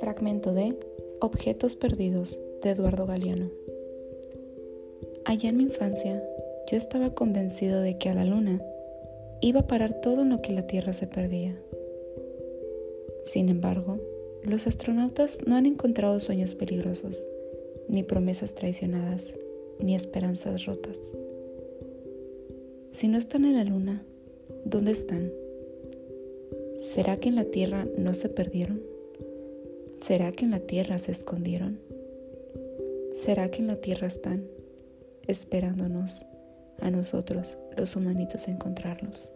Fragmento de Objetos Perdidos de Eduardo Galeano. Allá en mi infancia, yo estaba convencido de que a la luna iba a parar todo en lo que la Tierra se perdía. Sin embargo, los astronautas no han encontrado sueños peligrosos, ni promesas traicionadas, ni esperanzas rotas. Si no están en la luna, ¿dónde están? ¿Será que en la Tierra no se perdieron? ¿Será que en la Tierra se escondieron? ¿Será que en la Tierra están esperándonos a nosotros, los humanitos, encontrarlos?